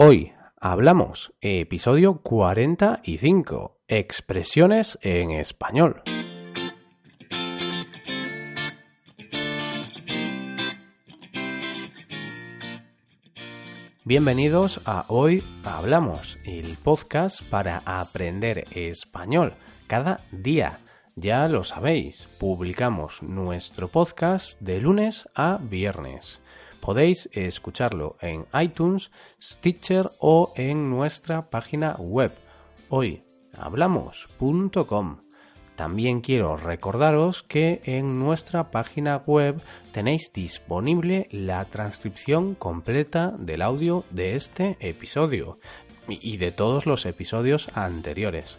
Hoy hablamos, episodio 45, expresiones en español. Bienvenidos a Hoy Hablamos, el podcast para aprender español cada día. Ya lo sabéis, publicamos nuestro podcast de lunes a viernes. Podéis escucharlo en iTunes, Stitcher o en nuestra página web hoyhablamos.com. También quiero recordaros que en nuestra página web tenéis disponible la transcripción completa del audio de este episodio y de todos los episodios anteriores.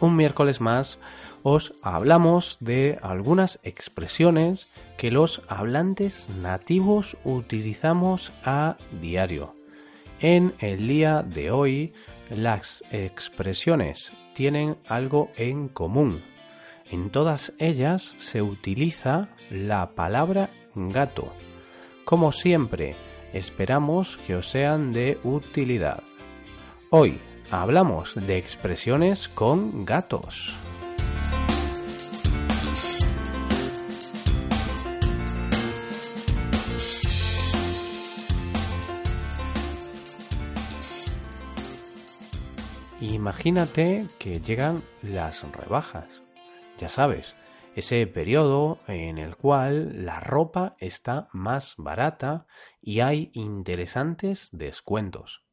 Un miércoles más os hablamos de algunas expresiones que los hablantes nativos utilizamos a diario. En el día de hoy, las expresiones tienen algo en común. En todas ellas se utiliza la palabra gato. Como siempre, esperamos que os sean de utilidad. Hoy hablamos de expresiones con gatos. Imagínate que llegan las rebajas. Ya sabes, ese periodo en el cual la ropa está más barata y hay interesantes descuentos.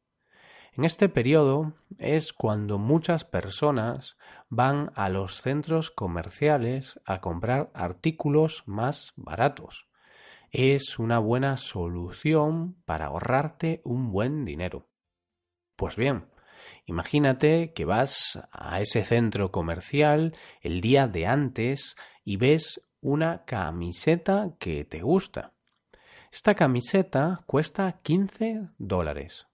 En este periodo es cuando muchas personas van a los centros comerciales a comprar artículos más baratos. Es una buena solución para ahorrarte un buen dinero. Pues bien, Imagínate que vas a ese centro comercial el día de antes y ves una camiseta que te gusta. Esta camiseta cuesta 15 dólares.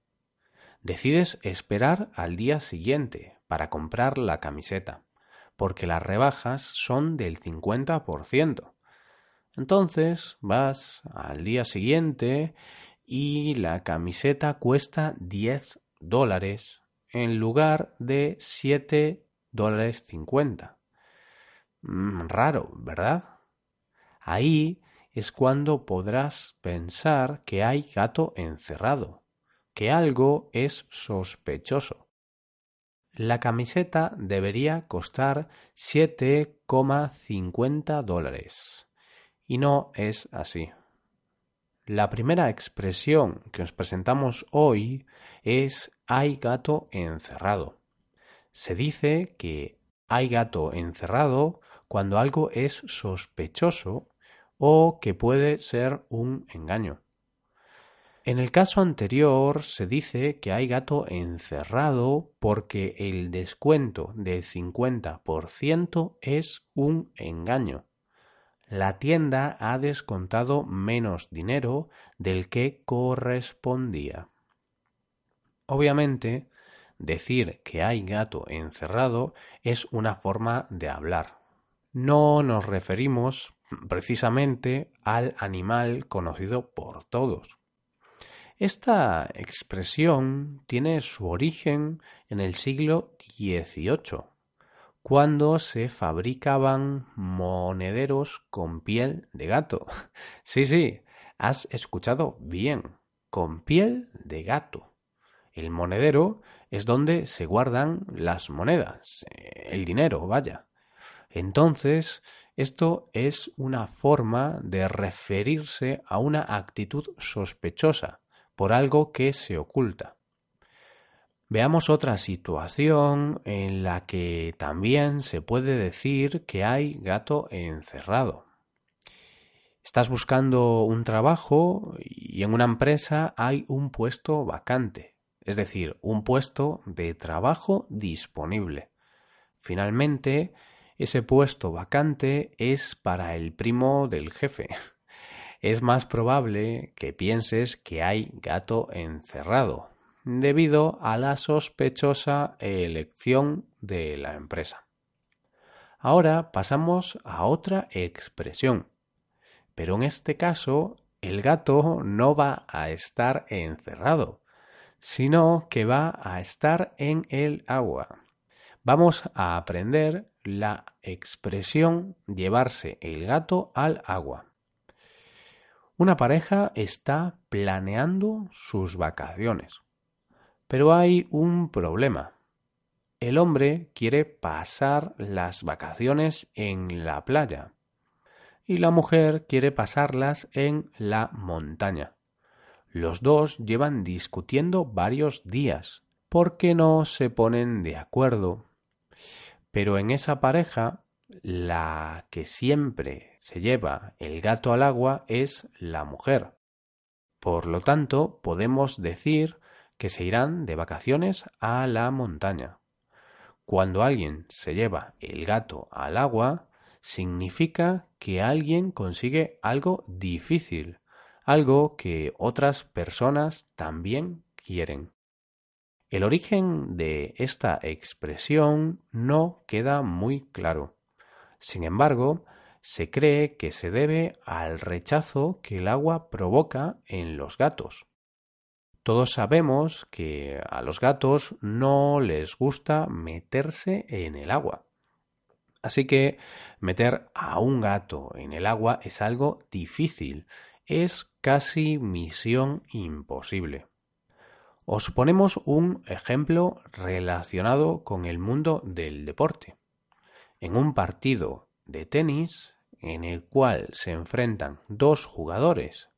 Decides esperar al día siguiente para comprar la camiseta, porque las rebajas son del 50%. Entonces vas al día siguiente y la camiseta cuesta 10 dólares en lugar de 7 dólares 50. Mm, raro, ¿verdad? Ahí es cuando podrás pensar que hay gato encerrado, que algo es sospechoso. La camiseta debería costar 7,50 dólares. Y no es así. La primera expresión que os presentamos hoy es hay gato encerrado. Se dice que hay gato encerrado cuando algo es sospechoso o que puede ser un engaño. En el caso anterior se dice que hay gato encerrado porque el descuento del 50% es un engaño la tienda ha descontado menos dinero del que correspondía. Obviamente, decir que hay gato encerrado es una forma de hablar. No nos referimos precisamente al animal conocido por todos. Esta expresión tiene su origen en el siglo XVIII cuando se fabricaban monederos con piel de gato. Sí, sí, has escuchado bien, con piel de gato. El monedero es donde se guardan las monedas, el dinero, vaya. Entonces, esto es una forma de referirse a una actitud sospechosa por algo que se oculta. Veamos otra situación en la que también se puede decir que hay gato encerrado. Estás buscando un trabajo y en una empresa hay un puesto vacante, es decir, un puesto de trabajo disponible. Finalmente, ese puesto vacante es para el primo del jefe. Es más probable que pienses que hay gato encerrado, debido a la sospechosa elección de la empresa. Ahora pasamos a otra expresión, pero en este caso el gato no va a estar encerrado, sino que va a estar en el agua. Vamos a aprender la expresión llevarse el gato al agua. Una pareja está planeando sus vacaciones. Pero hay un problema. El hombre quiere pasar las vacaciones en la playa y la mujer quiere pasarlas en la montaña. Los dos llevan discutiendo varios días porque no se ponen de acuerdo. Pero en esa pareja, la que siempre se lleva el gato al agua es la mujer. Por lo tanto, podemos decir que se irán de vacaciones a la montaña. Cuando alguien se lleva el gato al agua, significa que alguien consigue algo difícil, algo que otras personas también quieren. El origen de esta expresión no queda muy claro. Sin embargo, se cree que se debe al rechazo que el agua provoca en los gatos. Todos sabemos que a los gatos no les gusta meterse en el agua. Así que meter a un gato en el agua es algo difícil, es casi misión imposible. Os ponemos un ejemplo relacionado con el mundo del deporte. En un partido de tenis en el cual se enfrentan dos jugadores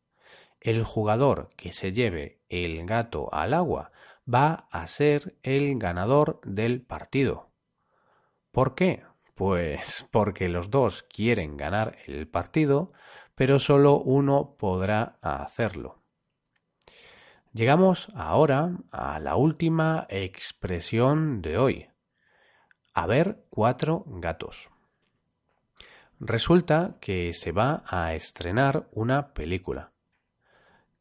el jugador que se lleve el gato al agua va a ser el ganador del partido. ¿Por qué? Pues porque los dos quieren ganar el partido, pero solo uno podrá hacerlo. Llegamos ahora a la última expresión de hoy. A ver cuatro gatos. Resulta que se va a estrenar una película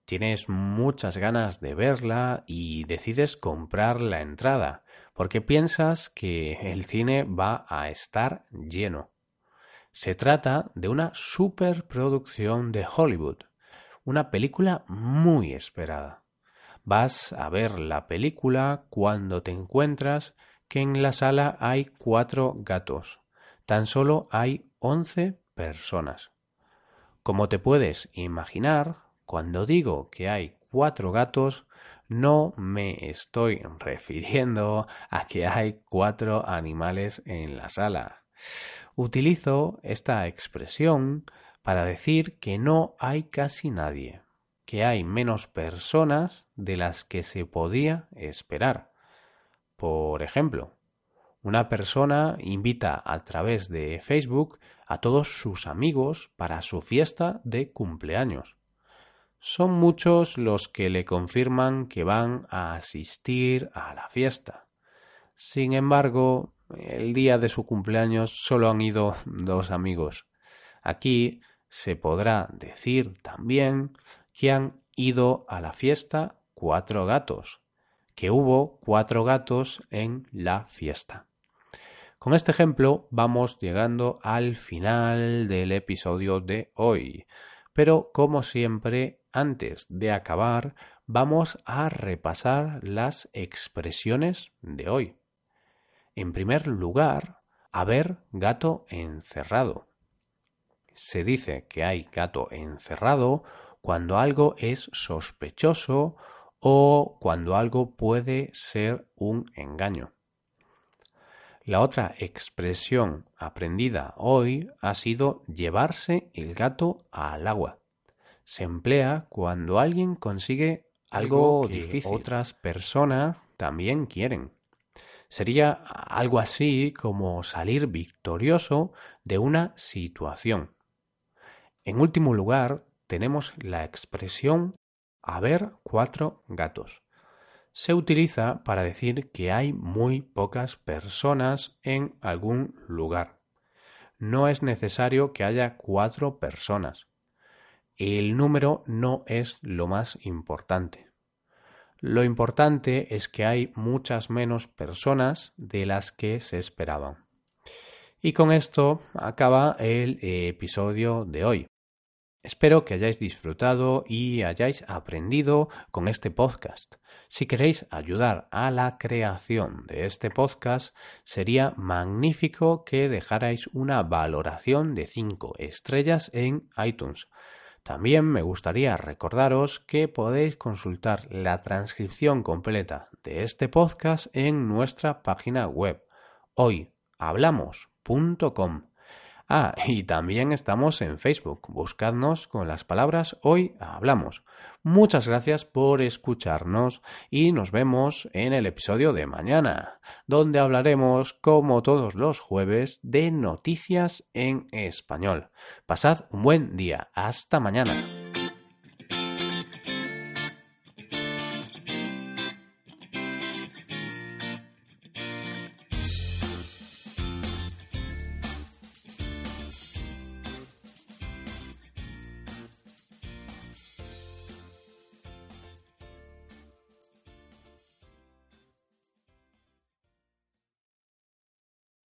tienes muchas ganas de verla y decides comprar la entrada porque piensas que el cine va a estar lleno. Se trata de una superproducción de Hollywood, una película muy esperada. Vas a ver la película cuando te encuentras que en la sala hay cuatro gatos. Tan solo hay once personas. Como te puedes imaginar, cuando digo que hay cuatro gatos, no me estoy refiriendo a que hay cuatro animales en la sala. Utilizo esta expresión para decir que no hay casi nadie, que hay menos personas de las que se podía esperar. Por ejemplo, una persona invita a través de Facebook a todos sus amigos para su fiesta de cumpleaños. Son muchos los que le confirman que van a asistir a la fiesta. Sin embargo, el día de su cumpleaños solo han ido dos amigos. Aquí se podrá decir también que han ido a la fiesta cuatro gatos, que hubo cuatro gatos en la fiesta. Con este ejemplo vamos llegando al final del episodio de hoy. Pero como siempre, antes de acabar, vamos a repasar las expresiones de hoy. En primer lugar, haber gato encerrado. Se dice que hay gato encerrado cuando algo es sospechoso o cuando algo puede ser un engaño. La otra expresión aprendida hoy ha sido llevarse el gato al agua. Se emplea cuando alguien consigue algo, que difícil. otras personas también quieren. Sería algo así como salir victorioso de una situación. En último lugar, tenemos la expresión haber cuatro gatos se utiliza para decir que hay muy pocas personas en algún lugar. No es necesario que haya cuatro personas. El número no es lo más importante. Lo importante es que hay muchas menos personas de las que se esperaban. Y con esto acaba el episodio de hoy. Espero que hayáis disfrutado y hayáis aprendido con este podcast. Si queréis ayudar a la creación de este podcast, sería magnífico que dejarais una valoración de 5 estrellas en iTunes. También me gustaría recordaros que podéis consultar la transcripción completa de este podcast en nuestra página web hoyhablamos.com. Ah, y también estamos en Facebook. Buscadnos con las palabras Hoy Hablamos. Muchas gracias por escucharnos y nos vemos en el episodio de mañana, donde hablaremos, como todos los jueves, de noticias en español. Pasad un buen día. Hasta mañana.